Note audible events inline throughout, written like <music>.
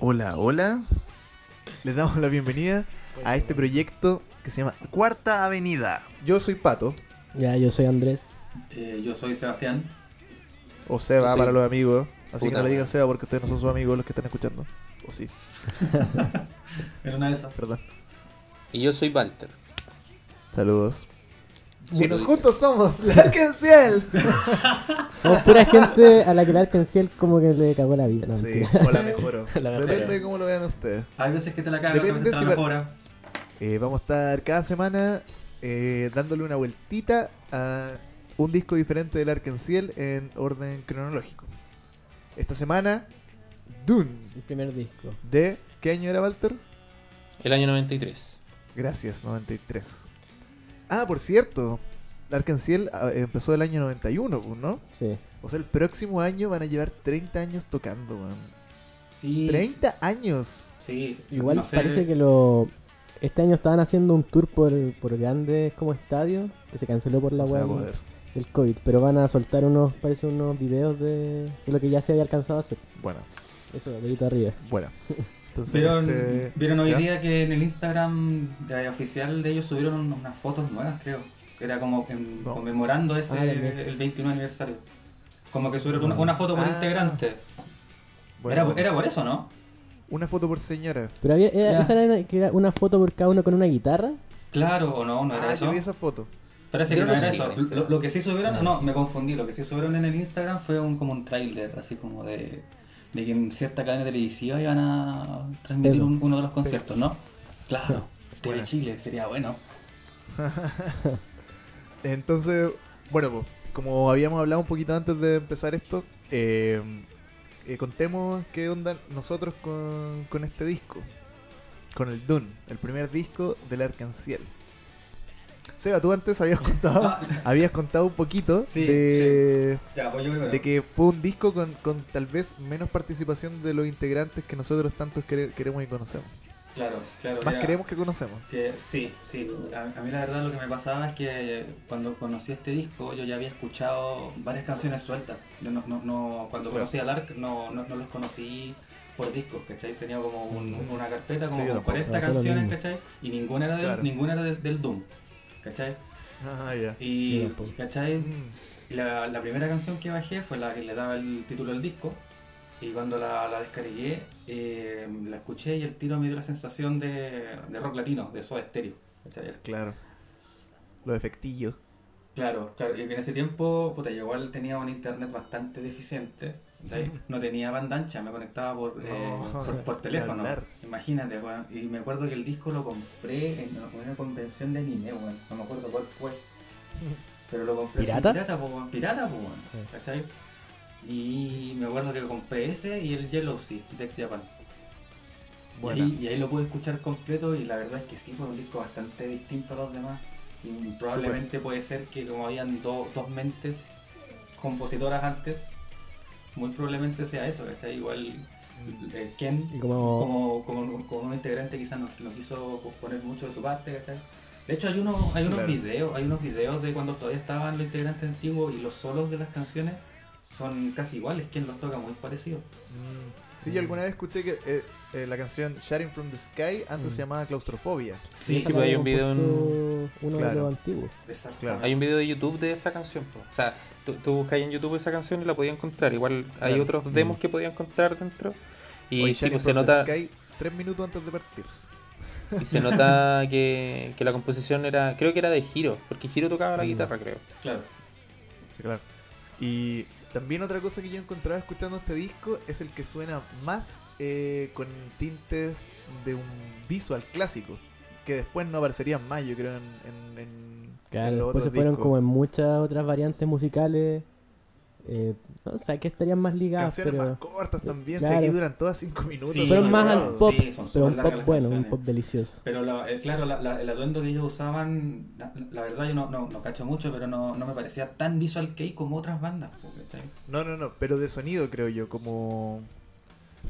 Hola, hola. Les damos la bienvenida a este proyecto que se llama Cuarta Avenida. Yo soy Pato, Ya, yo soy Andrés. Eh, yo soy Sebastián. o Seba para los amigos. Así que no le digan. Seba porque ustedes no son sus amigos los que están escuchando. O sí, <laughs> En una de esas. perdón. Y yo soy Walter. Saludos. Sí, Bueno, juntos somos la Arkenciel. <laughs> Somos pura gente a la que el Arkenciel como que le cagó la vida. No, Sí, mentira. o la mejoró. <laughs> La mejoró. Depende de cómo lo vean ustedes. Hay veces que te la cagas, Depende si la mejora. Eh, vamos a estar cada semana eh, dándole una vueltita a un disco diferente del Arkenciel en orden cronológico. Esta semana, Dune. El primer disco. ¿De qué año era Walter? El año 93. Gracias, 93. Ah, por cierto, el Arkenciel ah, empezó el año 91, pues, ¿no? Sí. O sea, el próximo año van a llevar 30 años tocando, weón. Sí. 30 años. Sí. Igual no sé, parece que lo... Este año estaban haciendo un tour por, por grandes como estadios que se canceló por la web del COVID, pero van a soltar unos, parece unos videos de, de lo que ya se había alcanzado a hacer. Bueno, Eso, dedito arriba. bueno. <laughs> Entonces, ¿Vieron, este, vieron hoy día que en el Instagram de- oficial de ellos subieron un- unas fotos nuevas, creo. Que era como en- No. conmemorando ese Ah, el 21 aniversario. Como que subieron una, una foto por Ah. integrante. Bueno, era, era por eso, ¿no? Una foto por señora. Pero había, era- esa era, que era una foto por cada uno con una guitarra. Claro, o no, no era ah, eso. yo vi esa foto. Parece que no no era eso. ¿viste? Lo, lo que sí subieron, no, me confundí. Lo que sí subieron en el Instagram fue un, como un tráiler, así como de, de que en cierta cadena televisiva iban a transmitir un- uno de los conciertos, ¿no? Claro. TV Bueno. Chile, sería bueno. <laughs> Entonces, bueno, pues, como habíamos hablado un poquito antes de empezar esto, eh, eh, contemos qué onda nosotros con, con este disco. Con el Dune, el primer disco del Arcanciel. Seba, tú antes habías contado, <laughs> <laughs> habías contado un poquito Sí, de, ya, pues yo primero. de que fue un disco con, con tal vez menos participación de los integrantes que nosotros tantos quere- queremos y conocemos. Claro, claro. Más queremos que conocemos. que sí, sí. A, a mí la verdad lo que me pasaba es que cuando conocí este disco yo ya había escuchado varias canciones sueltas. Yo no, no, no- cuando Claro. conocí al ARC no, no, no los conocí por discos, ¿cachai? Tenía como un- una carpeta como Sí, yo con tampoco. 40 Ah, eso es lo canciones. ¿cachai? Y ninguna era del, Claro. ninguna era del, del Doom, ¿cachai? Ah, ya. Y, tampoco. ¿cachai? Mm, Y la, la primera canción que bajé fue la que le daba el título al disco. Y cuando la, la descargué, eh, la escuché y el tiro me dio la sensación de, de rock latino, de Soda Stereo. ¿cachai? claro. Los efectillos. Claro, claro. Y en ese tiempo, puta, yo igual tenía un internet bastante deficiente. No tenía banda ancha, me conectaba por, eh, No, por, <laughs> teléfono. Imagínate. Y me acuerdo que el disco lo compré en una convención de anime, weón. No me acuerdo cuál fue. Pero lo compré sin ¿Pirata? pirata, po. Pirata, po. Sí. ¿Cachai? Y me acuerdo que compré ese y el Yellow Sea de Ex Japan. Y ahí, y ahí lo pude escuchar completo y la verdad es que sí, fue un disco bastante distinto a los demás. Y probablemente puede ser que como habían do- dos mentes compositoras antes, muy probablemente sea eso, ¿cachai? Igual eh, Ken como... como, como, como un integrante quizás no, no quiso poner mucho de su parte, ¿cachai? De hecho hay unos, hay unos Claro. videos, hay unos videos de cuando todavía estaban los integrantes antiguos y los solos de las canciones son casi iguales, Ken los toca muy parecidos. Mm, Sí, yo alguna vez escuché que eh, eh, la canción Sharing from the Sky antes Mm. se llamaba Claustrofobia. Sí, sí, pues hay un video en- Uno Claro. de los antiguos. Hay un video de YouTube de esa canción. po. O sea, tú, tú buscas en YouTube esa canción y la podías encontrar. Igual hay otros demos que podías encontrar dentro. Y Hoy sí, pues se from the nota, Sky tres minutos antes de partir. y se nota <laughs> que, que la composición era, creo que era de Hiro, porque Hiro tocaba la Mm. guitarra, creo. Claro. Sí, claro. Y también otra cosa que yo encontraba escuchando este disco es el que suena más eh, con tintes de un visual clásico. Que después no aparecerían más, yo creo, en, en, en- Claro, en los después se fueron discos. como en muchas otras variantes musicales. Eh, no sé, que estarían más ligadas, Canciones pero más cortas también, Claro. duran todas cinco minutos. Sí, fueron más al pop, Sí, son pero un pop bueno, un pop delicioso. Pero la- eh, claro, la- la- el atuendo que ellos usaban, la, la verdad yo no, no, no cacho mucho, pero no, no me parecía tan visual kei como otras bandas. No, no, no, pero de sonido creo yo, como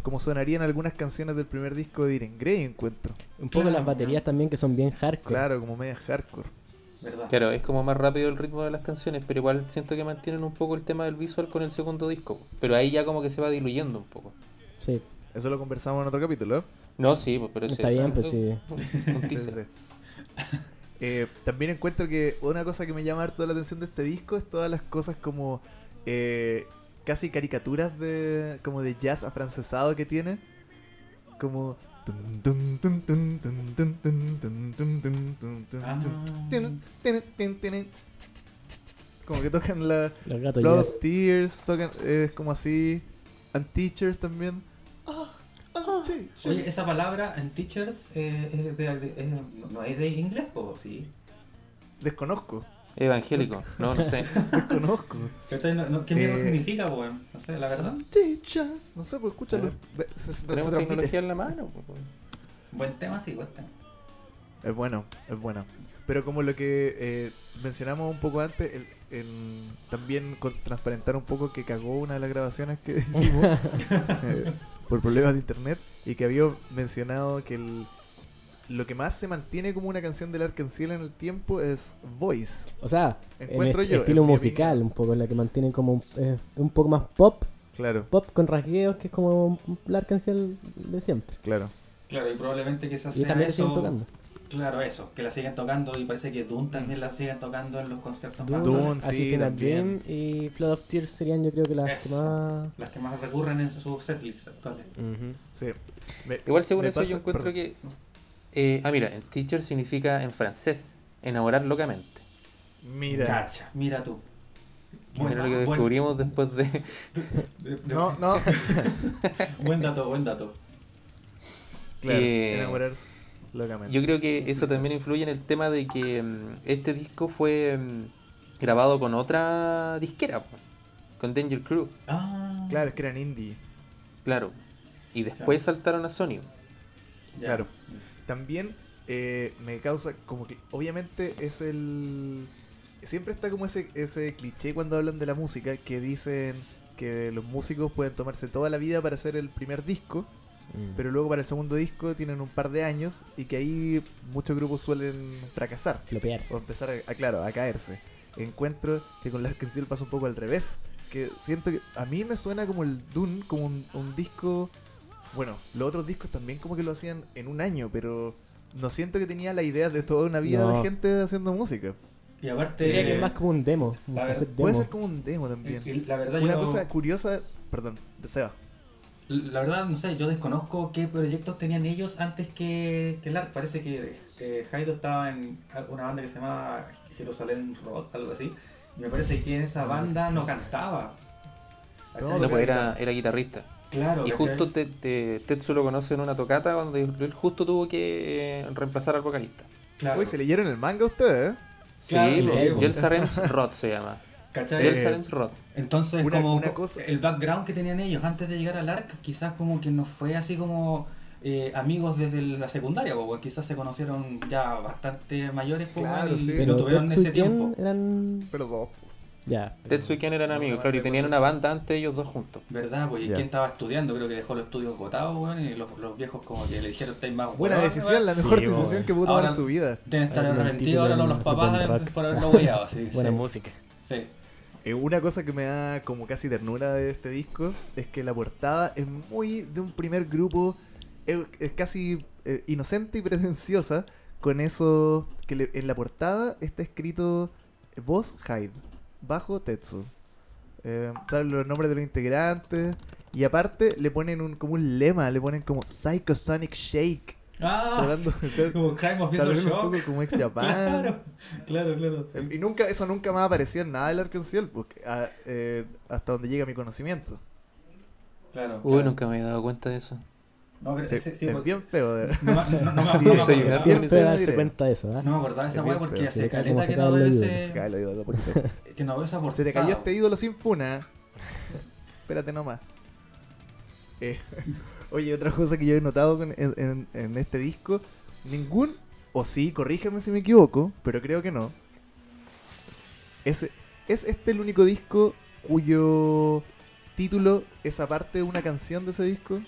como sonarían algunas canciones del primer disco de Diren Grey, encuentro. Un poco Claro, las baterías también que son bien hardcore. Claro, como media hardcore. ¿Verdad? Claro, es como más rápido el ritmo de las canciones, pero igual siento que mantienen un poco el tema del visual con el segundo disco. Pero ahí ya como que se va diluyendo un poco. Sí. Eso lo conversamos en otro capítulo. No, sí, pues, pero Está ese- bien, pues sí. <laughs> un Sí, teaser. sí, sí. Eh, también encuentro que una cosa que me llama harto la atención de este disco es todas las cosas como eh, casi caricaturas de como de jazz afrancesado que tiene. Como como que tocan la Los Tears, tocan es como así Anteachers también. Oye, esa palabra Anteachers eh, no es de inglés o sí? Desconozco. Evangélico, no, no sé. <laughs> No- no- ¿Qué mierda Eh, significa, weón? No sé, la verdad. No sé, pues escúchalo. Ve- se- se- se Tenemos tecnología en la mano. pues, weón. Buen tema, sí, buen tema. Es bueno, es bueno. Pero como lo que eh, mencionamos un poco antes, el- el- también con transparentar un poco que cagó una de las grabaciones que <laughs> hicimos <laughs> eh, por problemas de internet y que había mencionado que el- lo que más se mantiene como una canción del Arkansas en el tiempo es Voice. O sea, el Encuentro est- yo, estilo musical, un poco, la que mantienen como un, eh, un poco más pop, Claro, pop con rasgueos, que es como un- la Arcanciel de siempre. claro. Claro, y probablemente quizás Y sea eso. siguen tocando. Claro, eso, que la siguen tocando y parece que Doom también la siguen tocando en los conciertos Dune, fantasmas. Dune, As sí, If in a también. Y Flood of Tears serían yo creo que las que más... Las que más recurren en sus setlists actuales. Sí. Me- Igual según eso pasa- yo encuentro perdón. que... eh, ah, mira, en teacher significa en francés, enamorar locamente. Mira. Cacha, mira tú. Mira lo que buen- descubrimos después de... de- <laughs> de- No, no. <laughs> Buen dato, buen dato. claro, Eh, enamorarse locamente. Yo creo que eso también influye en el tema de que mm, este disco fue mm, grabado con otra disquera, con Danger Crew, Ah, Claro, es que eran indie. claro. Y después saltaron a Sony. ya. claro. También eh, me causa como que obviamente es el siempre está como ese ese cliché cuando hablan de la música que dicen que los músicos pueden tomarse toda la vida para hacer el primer disco, Mm. pero luego para el segundo disco tienen un par de años y que ahí muchos grupos suelen fracasar Flopear. o empezar a, a, claro, a caerse. Encuentro que con la Arkansas pasa un poco al revés, que siento que a mí me suena como el Dune, como un, un disco bueno, los otros discos también como que lo hacían en un año, pero no siento que tenía la idea de toda una vida No. de gente haciendo música. Y aparte, Diría que es más como un demo. Un ver, Puede ser como un demo también. y la verdad, Una yo, cosa curiosa, perdón, Seba. la verdad, no sé, yo desconozco qué proyectos tenían ellos antes que, que el ARC. Parece que eh, Haido estaba en una banda que se llamaba Jerusalén Rock, algo así. Y me parece que en esa banda no cantaba. No, No, pues era guitarrista. Claro, Y justo te, te- Tetsu lo conoce en una tocata donde él justo tuvo que eh, reemplazar al vocalista. Claro. Uy, se leyeron el manga ustedes, ¿eh? Claro, sí, sí, pues, pues. Yel Sarems <laughs> Rod se llama. ¿Cachai? Eh, Sarems Rod. Entonces, Una- como una cosa- el background que tenían ellos antes de llegar al ARC, quizás como que no fue así como eh, amigos desde la secundaria, po, weón. quizás se conocieron ya bastante mayores Claro, sí. lo Pero tuvieron ese tiempo. eran... Pero dos. Ya. Tetsu y Ken eran amigos, no claro, y tenían una banda antes ellos dos juntos. ¿Verdad? Pues, ¿y Ya. quién estaba estudiando? Creo que dejó los estudios botados, weón, y los, los viejos como que le dijeron, estáis más Buena hueones, decisión, weón". la mejor Sí, decisión que pudo tomar en su vida. Deben estar arrepentidos ahora del los papás por haberlo hueado, <laughs> sí. Buena sí, música. sí. Eh, una cosa que me da como casi ternura de este disco es que la portada es muy de un primer grupo, es, es casi eh, inocente y pretenciosa, con eso que le- en la portada está escrito eh, voz Hyde, bajo Tetsu. Eh, salen los nombres de los integrantes y aparte le ponen un, como un lema, le ponen como Psychosonic Shake, Ah, tratando de ser <laughs> como Crime of Visual un Shock. poco como ex <laughs> Japan. Claro, claro, claro. sí. Y nunca, eso nunca más apareció en nada del Arkansas, porque, ah, eh, hasta donde llega mi conocimiento. Claro, Uy, claro. nunca me he dado cuenta de eso. No, pero Sí, sí, sí, es porque- bien feo. de- No, me- no, no, no, me- <laughs> acordaba- bien feo darse cuenta de eso, ¿ah? no me acordaba de esa Es weá porque hace caleta que se <laughs> no veo ese. Que no veo esa portada. Se te cayó este ídolo sin funa. Espérate nomás. Eh, <laughs> oye, otra cosa que yo he notado en, en- en este disco: ningún, o sí, corrígeme si me equivoco, pero creo que no. Es, ¿Es este el único disco cuyo título es aparte de una canción de ese disco?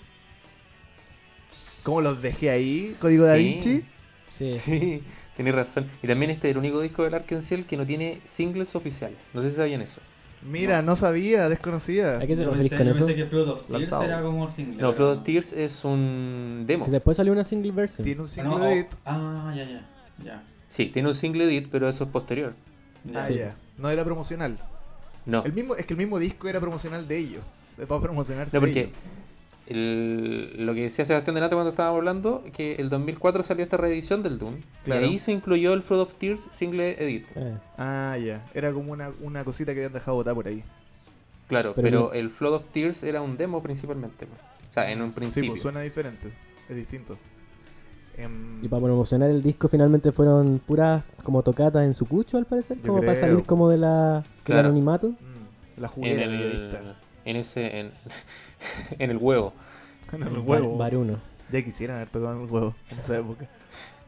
¿Cómo los dejé ahí? ¿Código Da Sí. Vinci? Sí. Sí, tenés razón. Y también este es el único disco del Arkansas que no tiene singles oficiales. No sé si sabían eso. Mira, no sabía, desconocía. ¿A qué se Yo referís pensé, con yo eso? pensé que Flood of Tears Lanzado. era como single. No, Flood of Tears es un demo. Que después salió una single version. Tiene un Ah, single no, edit. oh, Ah, ya, ya. Ya. Sí, tiene un single edit, pero eso es posterior. ya. Ah, Sí. ya. No era promocional. No, El mismo, es que el mismo disco era promocional de ellos. De para promocionarse no porque ellos. El- lo que decía Sebastián Delante cuando estábamos hablando, que el 2004 salió esta reedición del Doom. Claro. Y ahí se incluyó el Flood of Tears single edit. Eh, Ah, ya. Era como una, una cosita que habían dejado botar por ahí. Claro, Pero el Flood of Tears era un demo principalmente. O sea, en un Sí, principio. pues suena diferente. Es distinto. Em, Y para promocionar el disco finalmente fueron puras como tocatas en su cucho al parecer, Yo como para salir como de la del Claro. anonimato. mm, la en juguera el, periodista. En ese, en, <laughs> en el huevo, En el Bar- huevo. Baruno. Ya quisieran haber tocado en el huevo en esa época.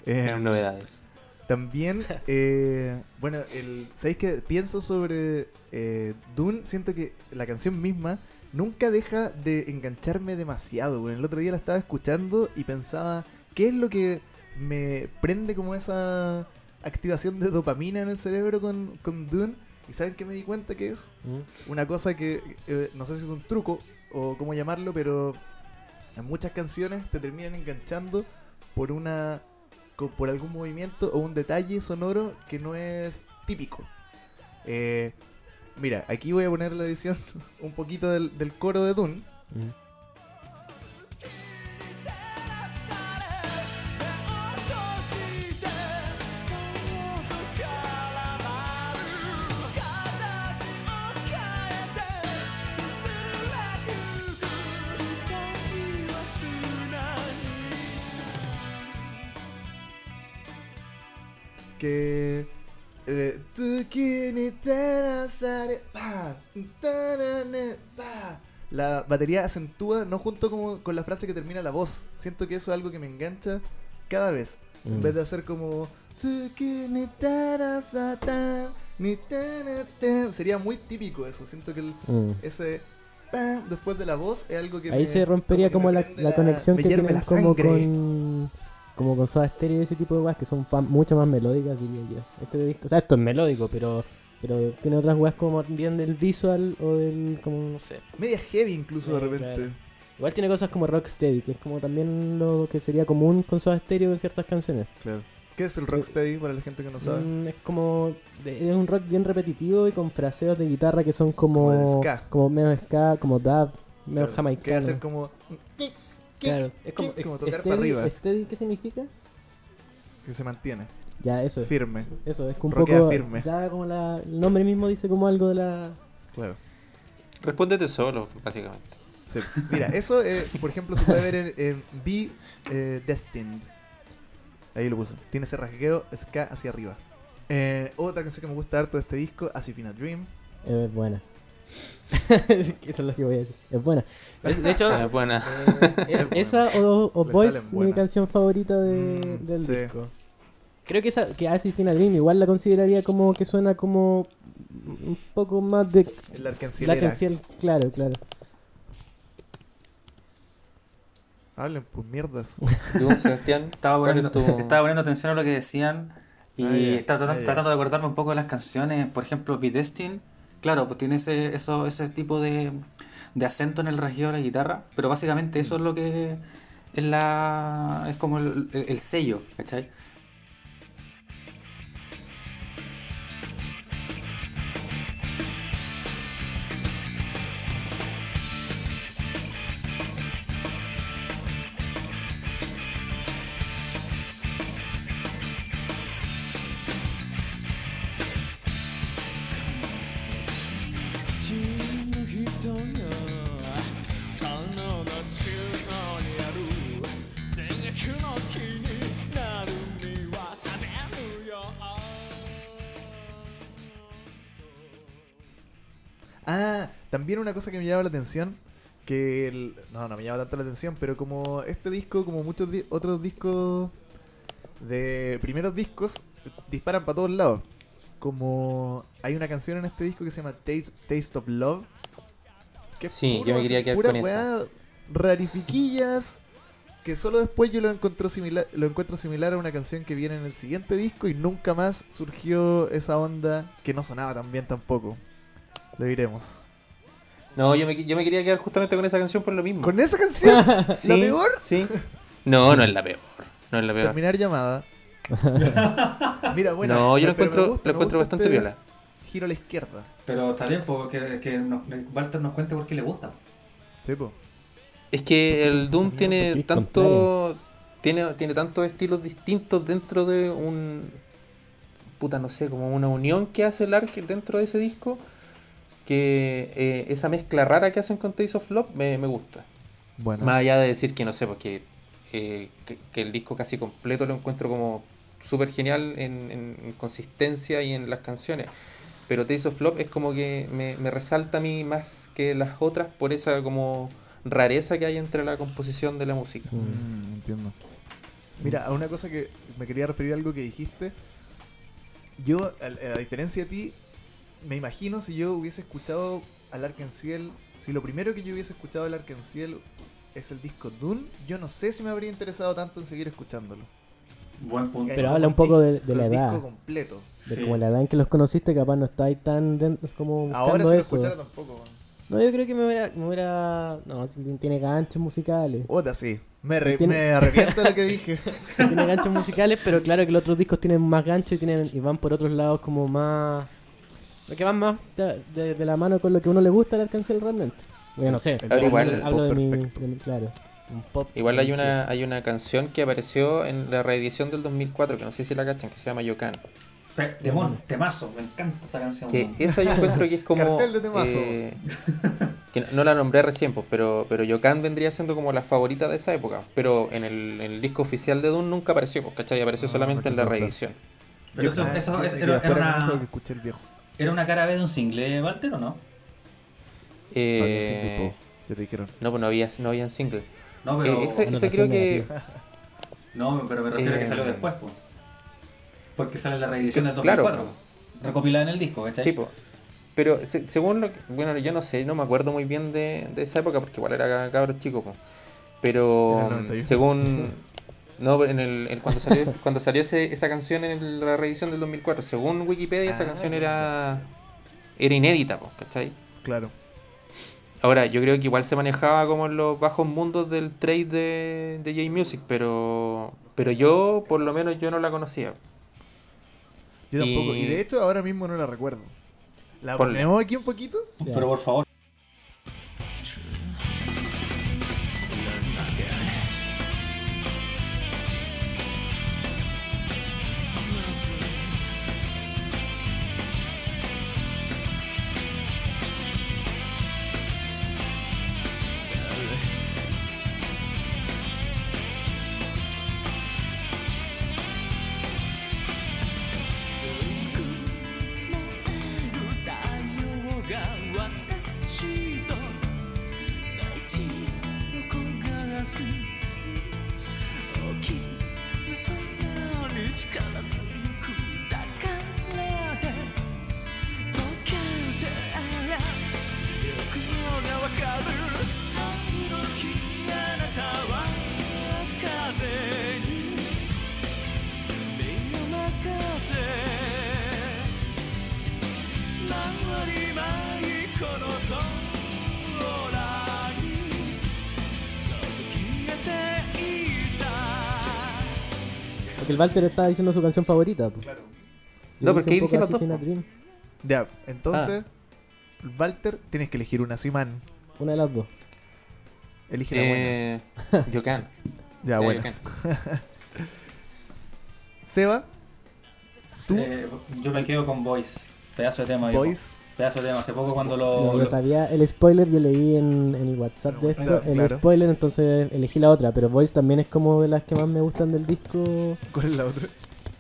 Eh, novedades. También, <laughs> eh, bueno, el, ¿sabéis qué? Pienso sobre eh, Dune, siento que la canción misma nunca deja de engancharme demasiado. güey. El otro día la estaba escuchando y pensaba, ¿qué es lo que me prende como esa activación de dopamina en el cerebro con, con Dune? ¿Y saben qué me di cuenta que es? Mm. Una cosa que eh, no sé si es un truco o cómo llamarlo, pero en muchas canciones te terminan enganchando por una por algún movimiento o un detalle sonoro que no es típico. Eh, mira, aquí voy a poner la edición <laughs> un poquito del, del coro de Dune. Mm. Que eh, la batería acentúa no junto como con la frase que termina la voz. Siento que eso es algo que me engancha cada vez. En Mm. vez de hacer como sería muy típico eso. Siento que el- Mm. ese después de la voz es algo que Ahí me- se rompería como la, conexión que tienen la como con como con Soda Stereo y ese tipo de weas que son mucho más melódicas diría yo. Este disco, o sea, esto es melódico, pero pero tiene otras weas como bien del visual o del como no sé. media heavy incluso de repente claro. Igual tiene cosas como Rocksteady, que es como también lo que sería común con Soda Stereo en ciertas canciones. Claro. ¿Qué es el rocksteady para la gente que no sabe? Mm, es como es un rock bien repetitivo y con fraseos de guitarra que son como Como de ska. como medio ska, como dub, medio Claro, Que jamaicano. hacer como Claro, es como, como ex- tocar steady, para arriba. steady, ¿qué significa? que se mantiene Ya, eso es. firme. Eso, es que un Rockea poco. firme. Ya como la, el nombre mismo dice como algo de la. Claro. Respóndete solo, básicamente. Sí. Mira, eso, eh, por ejemplo, se puede ver en, en Be eh, Destined. Ahí lo puse. Tiene ese rasgueo ska hacia arriba. Eh, otra canción que me gusta harto de este disco, As If in a Dream. Es buena. <laughs> Eso es lo que voy a decir. Es buena. De hecho, Ah, buena. eh, es <laughs> Es buena. esa o, o Boys, mi canción favorita de- Mm, del sí. disco. Creo que esa que As If in a Dream igual la consideraría como que suena como un poco más de La canción, claro, claro. Hablen, pues mierdas. <laughs> Tú, Sebastián, Estaba ¿cuál poniendo, tu- estaba poniendo atención a lo que decían y Ah, estaba tratando, Ah, tratando de acordarme un poco de las canciones. Por ejemplo, Be Destined, claro, pues tiene ese, eso, ese tipo de, de acento en el rasgueo de la guitarra, pero básicamente eso es lo que es la es como el, el- el sello, ¿cachai? También una cosa que me llama la atención, que el- no, no me llama tanto la atención, pero como este disco, como muchos di- otros discos de primeros discos, disparan para todos lados. Como hay una canción en este disco que se llama Taste, Taste of Love. Que Sí, puro yo me quería quedar pura con esa. weá rarifiquillas. Que solo después yo lo encuentro similar, lo encuentro similar a una canción que viene en el siguiente disco y nunca más surgió esa onda que no sonaba tan bien tampoco. Lo diremos. No, yo me, yo me quería quedar justamente con esa canción por lo mismo. ¿Con esa canción? <laughs> Sí, ¿La peor? Sí. No, no es la peor. No es la peor. Terminar llamada. <laughs> Mira, bueno. no, yo me encuentro, gusta, lo encuentro bastante este viola. Giro a la izquierda. Pero está bien, porque que nos, Walter nos cuente por qué le gusta. Sí, po. Es que el Doom tiene tanto. Tiene, tiene tantos estilos distintos dentro de un. Puta, no sé, como una unión que hace el Ark dentro de ese disco. Que eh, esa mezcla rara que hacen con Tales of Love me, me gusta. Bueno. Más allá de decir que no sé, porque eh, que, que el disco casi completo lo encuentro como súper genial en, en- en consistencia y en las canciones. Pero Tales of Love es como que me, me resalta a mí más que las otras por esa como rareza que hay entre la composición de la música. Mm, entiendo. Mira, a una cosa que me quería referir a algo que dijiste. Yo, a, a diferencia de ti, me imagino si yo hubiese escuchado al Arkenciel, si lo primero que yo hubiese escuchado al Arkenciel es el disco Dune, yo no sé si me habría interesado tanto en seguir escuchándolo. Buen punto. Pero habla un poco de- de la edad. disco completo. De Sí. como la edad en que los conociste, capaz no estáis tan dentro, es como Ahora si lo escuchara tampoco. No, yo creo que me hubiera, me hubiera... No, tiene ganchos musicales. Otra sí. Me, re- Tiene- me arrepiento de lo que dije. <laughs> tiene ganchos musicales, pero claro que los otros discos tienen más ganchos y, tienen, y van por otros lados como más... Lo que van más de, de- de la mano con lo que a uno le gusta el Arcángel realmente. Yo no sé. Ahora igual- hablo de mi, perfecto. de mi- Claro. Un pop. Igual hay una, hay una canción que apareció en la reedición del 2004, que no sé si la cachan, que se llama Yokan. Demon, temazo, me encanta esa canción. Que esa yo encuentro que es como. Cartel de temazo. eh, que no, no la nombré recién, pues, pero, pero Yokan vendría siendo como la favorita de esa época. Pero en el, en el disco oficial de Dune nunca apareció, pues, ¿cachai? Apareció Ah, solamente en la reedición. Pero eso, eso era, era que escuché el viejo. Era una cara B de un single, Walter, ¿o no? No, había single, Eh, te dijeron. no, pues no había, no habían single. No, pero, Eh, ese, ese Anotación creo que. no, pero me refiero a que Eh, salió después, pues. Porque sale la reedición del Claro. 2004. Recopilada en el disco, ¿cachai? Sí, pues. Pero se- según lo que. Bueno, yo no sé, no me acuerdo muy bien de, de esa época, porque igual era cabro chico, pues. Pero En el 91. según. <laughs> No, en el, en cuando salió, cuando salió ese- esa canción en la reedición del 2004, según Wikipedia, esa Ah, canción era. Era inédita, pues, ¿cachai? Claro. Ahora, yo creo que igual se manejaba como en los bajos mundos del trade de, de J-Music, pero. Pero yo, por lo menos, yo no la conocía. Yo tampoco. Y... Y- de hecho, ahora mismo no la recuerdo. ¿La ponemos aquí un poquito? Ya. Pero por favor. Porque el Walter estaba diciendo su canción favorita. pues. Claro. Yo No, porque ahí un poco dije las así, dos. Ya, entonces, Ah. Walter, tienes que elegir una Siman. Una de las dos. Elige la buena. Eh, Yokan. <laughs> Ya, Sí, bueno. <laughs> Seba, tú, Eh, yo me quedo con Voice. Pedazo de tema, viejo. Pedazo de tema. Hace poco cuando No, lo. yo lo- sabía el spoiler, yo leí en, en el WhatsApp de esto, Claro, el claro. spoiler, entonces elegí la otra, pero Voice también es como de las que más me gustan del disco. ¿Cuál es la otra?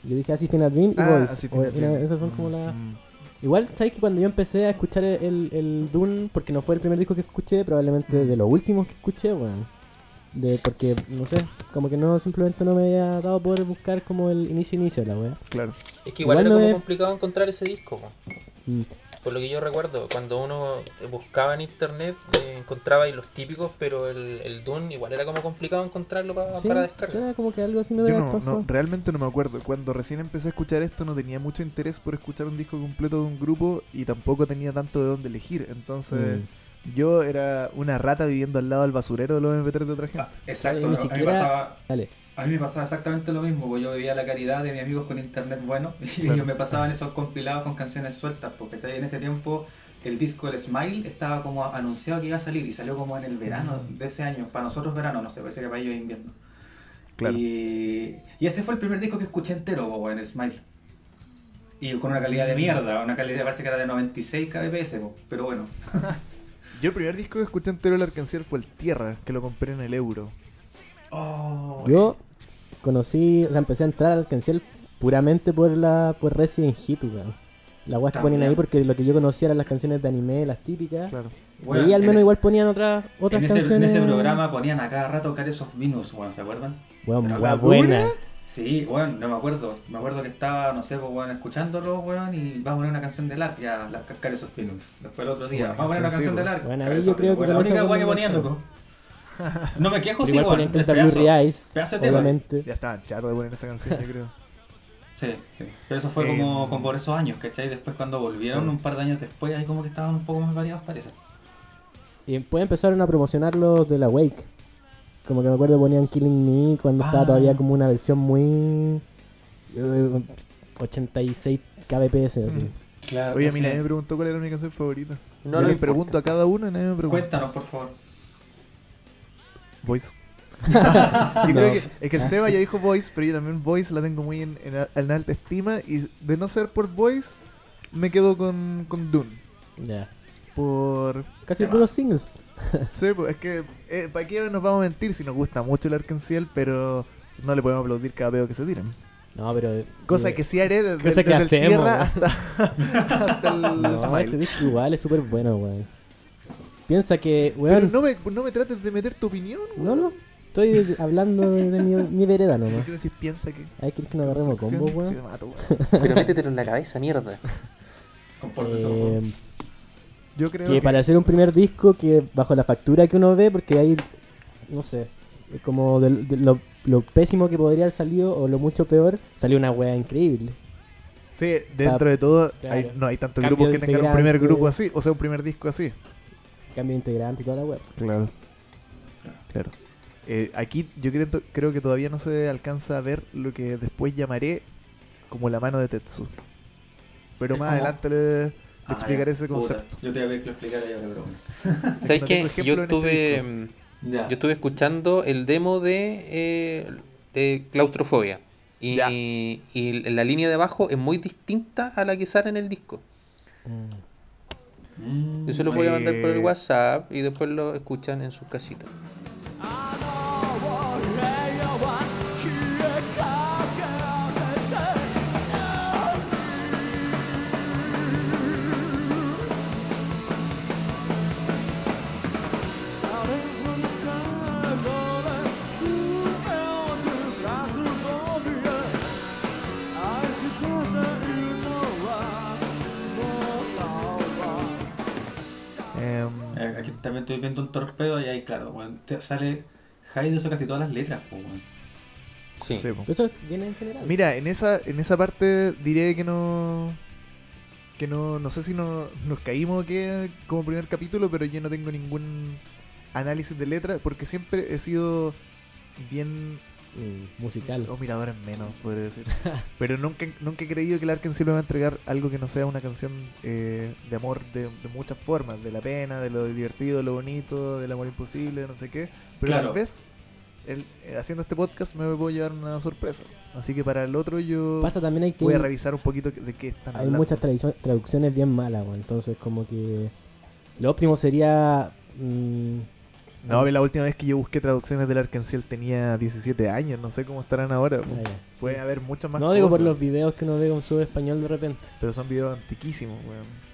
Yo dije Assisting a Dream y Ah, Voice. Dream. esas son como las... Mm, Igual, ¿sabes que cuando yo empecé a escuchar el, el Dune, porque no fue el primer disco que escuché, probablemente de los últimos que escuché, bueno, de, porque, no sé, como que no, simplemente no me había dado poder buscar como el inicio-inicio de la wea. claro. Es que igual, Igual era no como es- complicado encontrar ese disco. Mm. Por lo que yo recuerdo, cuando uno buscaba en internet, eh, encontraba ahí los típicos, pero el, el Dune igual era como complicado encontrarlo pa- Sí, para descargar. como que algo así me Yo había no, pasado. no, realmente no me acuerdo. Cuando recién empecé a escuchar esto no tenía mucho interés por escuchar un disco completo de un grupo y tampoco tenía tanto de dónde elegir. Entonces Mm. yo era una rata viviendo al lado del basurero de los MP3 de otra gente. Ah, exacto, Ni a mí me siquiera- pasaba Dale. A mí me pasaba exactamente lo mismo, porque yo vivía la caridad de mis amigos con internet bueno <laughs> y Claro. ellos me pasaban esos compilados con canciones sueltas, porque en ese tiempo el disco El Smile estaba como anunciado que iba a salir y salió como en el verano Mm. de ese año, para nosotros verano, no sé, parece que para ellos es invierno. Claro. Y, y ese fue el primer disco que escuché entero, po, en el Smile. Y con una calidad de mierda, una calidad parece que era de 96 kbps, po, pero bueno. <laughs> Yo el primer disco que escuché entero del Arcanciel fue el Tierra, que lo compré en el Euro. Oh, Yo conocí, o sea, empecé a entrar al cancel puramente por la por Resident Hit, weón. La weá que ponían ahí porque lo que yo conocía eran las canciones de anime, las típicas. Claro. bueno, y ahí al en menos ese- igual ponían otras otras en ese, en canciones. ese programa ponían a cada rato Cares of Venus, weón, ¿se acuerdan? Weón, buena. dura. Sí, bueno, no me acuerdo. Me acuerdo que estaba, no sé, pues, bueno, escuchándolo, weón, y vamos a poner una canción de Lark, ya, las Cares of Venus. Después el otro día, Buena vamos a poner una canción, canción sí, de. Lark. Bueno, yo creo que weón, la única que ponían, loco. <laughs> No me quejo, sí, igual weón. ponían Canta Blue Eyes, pedazo de tema. obviamente. Ya estaban chatos de poner esa canción, yo creo. <laughs> Sí, sí. Pero eso fue Eh, como, como por esos años, ¿cachai? Después cuando volvieron, un par de años después, ahí como que estaban un poco más variados, parece. Y después empezaron a promocionar los de la Wake. Como que me acuerdo ponían Killing Me cuando Ah. estaba todavía como una versión muy... eh, 86 kbps, así. Claro. Oye, a mí nadie me preguntó cuál era mi canción favorita. No yo le le importa. pregunto a cada uno y nadie me pregunta. Cuéntanos, por favor. Voice. <laughs> yo creo que, es que el Seba ya dijo Voice, pero yo también Voice la tengo muy en, en, en alta estima. Y de no ser por Voice, me quedo con, con Dune. Ya. Por. Casi ¿Qué puros más? singles. <laughs> Sí, pues es que. Eh, ¿Para qué nos vamos a mentir si nos gusta mucho el Arcanciel, pero no le podemos aplaudir cada veo que se tiran? No, pero... Cosa eh, que sí haré desde, cosa que desde el hacemos, tierra hasta, <laughs> hasta el No, Smile. este disco igual es súper bueno, weón. Piensa que, Pero weón... no me, no me trates de meter tu opinión. No, weón. no. Estoy hablando de, de mi, mi vereda ¿Por nomás. qué no decís piensa que.? Hay que que nos agarremos combo, Que te weón. mato, weón. Pero métetelo en la cabeza, mierda. Compórtense, por Eh. Yo creo que para hacer un primer disco que bajo la factura que uno ve, porque hay, no sé, como de, de lo, lo pésimo que podría haber salido o lo mucho peor, salió una wea increíble. Sí, dentro de todo, Claro. hay- no hay tantos Cambio grupos de que tengan un primer integrante. grupo así, o sea, un primer disco así. Cambio de integrante y toda la wea. Claro. Claro. Eh, aquí yo creo, creo que todavía no se alcanza a ver lo que después llamaré como la mano de Tetsu. Pero más como- adelante le, le Ah, explicaré ya, ese puta. concepto. Yo te voy a ver que lo ya, pero <laughs> Yo este estuve, mm, yo estuve escuchando el demo de, eh, de Claustrofobia. Y, y la línea de abajo es muy distinta a la que sale en el disco. Mm, Yo se lo voy a mandar por el Eh. WhatsApp y después lo escuchan en sus casitas. Estoy viendo un torpedo y ahí, claro, weón, te sale Hyde usa casi todas las letras, pues, weón. Sí. sí. Pero eso viene en general. Mira, en esa, en esa parte diré que no. Que no, no sé si no, nos caímos o qué como primer capítulo, pero yo no tengo ningún análisis de letra porque siempre he sido bien Mm, musical. o mirador en menos, podría decir. <laughs> pero nunca, nunca he creído que el Arkansas me va a entregar algo que no sea una canción eh, de amor de, de muchas formas, de la pena, de lo divertido, de lo bonito, del amor imposible, no sé qué. Pero Claro. tal vez el- eh, haciendo este podcast me puedo llevar una sorpresa. Así que para el otro yo Pasa también hay que... voy a revisar un poquito de qué están hay hablando. muchas traducciones bien malas. Entonces como que... Lo óptimo sería... mm, No, la última vez que yo busqué traducciones del Arkansas tenía 17 años, no sé cómo estarán ahora. ah, ya, Puede sí. haber muchas más No digo por los videos que uno ve con su español de repente. pero son videos antiquísimos, weón.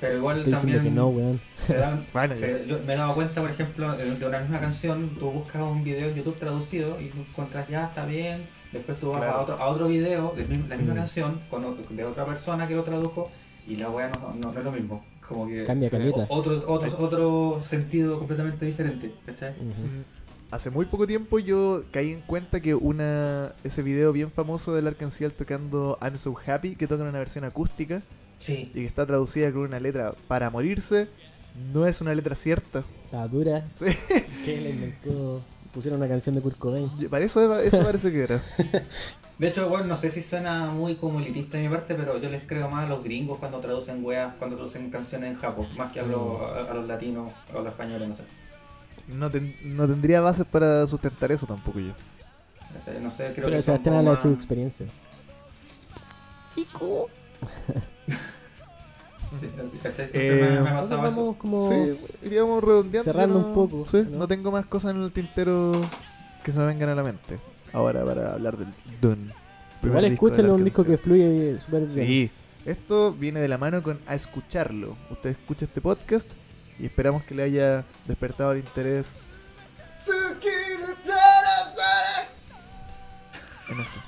Pero igual Estoy también que no, weón. se dan, <laughs> Bueno, se- yo me he dado cuenta, por ejemplo, de una misma canción, tú buscas un video en YouTube traducido y tú encuentras ya, está bien, después tú vas Claro. a, otro, a otro video de la misma Mm. canción con, de otra persona que lo tradujo Y la weá no, no, no es lo mismo. Como que. Cambia caleta. Otro, otro, otro sentido completamente diferente, ¿cachai? Hace muy poco tiempo yo caí en cuenta que una ese video bien famoso del Arcanciel tocando I'm So Happy, que toca en una versión acústica Sí. y que está traducida con una letra para morirse, no es una letra cierta. Sea, dura. Sí. que le inventó? Pusieron una canción de Kurt Cobain. Para eso, eso parece que era. <laughs> De hecho, bueno, no sé si suena muy como elitista de mi parte, pero yo les creo más a los gringos cuando traducen weas, cuando traducen canciones en Japón, más que a los, a, a los latinos o a los españoles, no sé. No, ten- no tendría bases para sustentar eso tampoco yo. ¿Cachai? No sé, creo Pero que son Sebastián como habla de su experiencia. <laughs> Sí, así, ¿cachai? Siempre me, Eh, me ha Entonces pasado eso. vamos como... Sí, iríamos redondeando. cerrando no- un poco, Sí, ¿no? ¿no? tengo más cosas en el tintero que se me vengan a la mente. Ahora para hablar del Dune. Igual escúchenlo, un disco que fluye súper bien. Sí, esto viene de la mano con a escucharlo. Usted escucha este podcast y esperamos que le haya despertado el interés. En eso.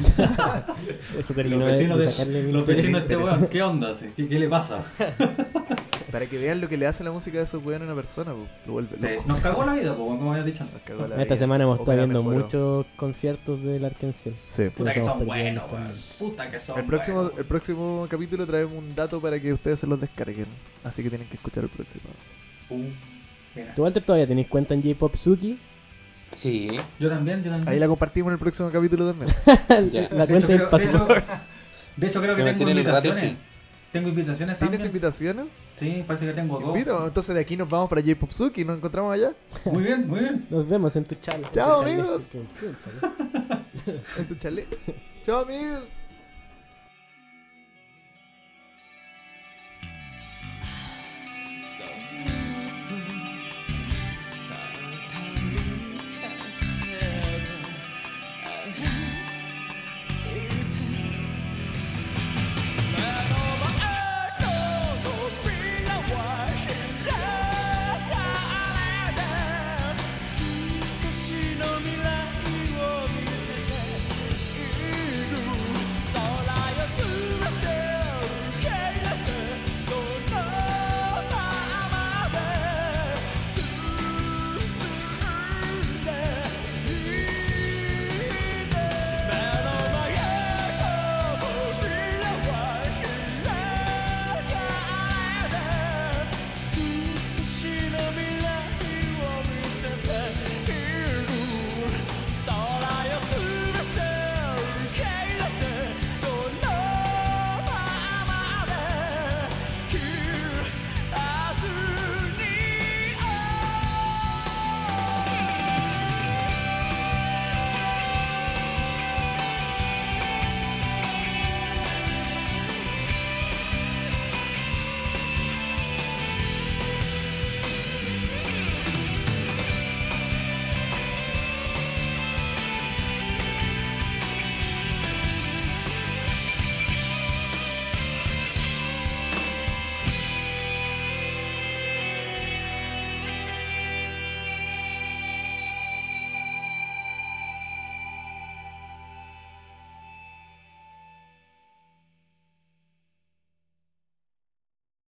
<laughs> Eso terminó Los vecinos de los vecinos de este weón, ¿qué onda? qué le pasa? <laughs> Para que vean lo que le hace la música de esos weones a una persona, po. lo vuelve Sí, loco. nos cagó la vida, po, como habías dicho Nos antes. cagó la Esta vida. semana hemos estado viendo mejoró. muchos conciertos del Arkansas. Sí. Puta que son buenos, weón. Puta que son El próximo, buenos. el próximo capítulo traemos un dato para que ustedes se los descarguen. Así que tienen que escuchar el próximo. Uh, mira. ¿Tú, Walter, todavía tenéis cuenta en J-Pop Suki? Sí, Yo también, yo también. Ahí la compartimos en el próximo capítulo también. <laughs> La de, hecho, cuenta del creo, de, hecho, de hecho, creo que Me tengo el invitaciones. sí. Tengo invitaciones ¿Tienes también. invitaciones? Sí, parece que tengo dos. Invito. Entonces de aquí nos vamos para J-Pop Suki y nos encontramos allá. Muy bien, muy bien. Nos vemos en tu charla. Chao, amigos. ¿Qué- qué- qué- En tu chalet. Chao amigos.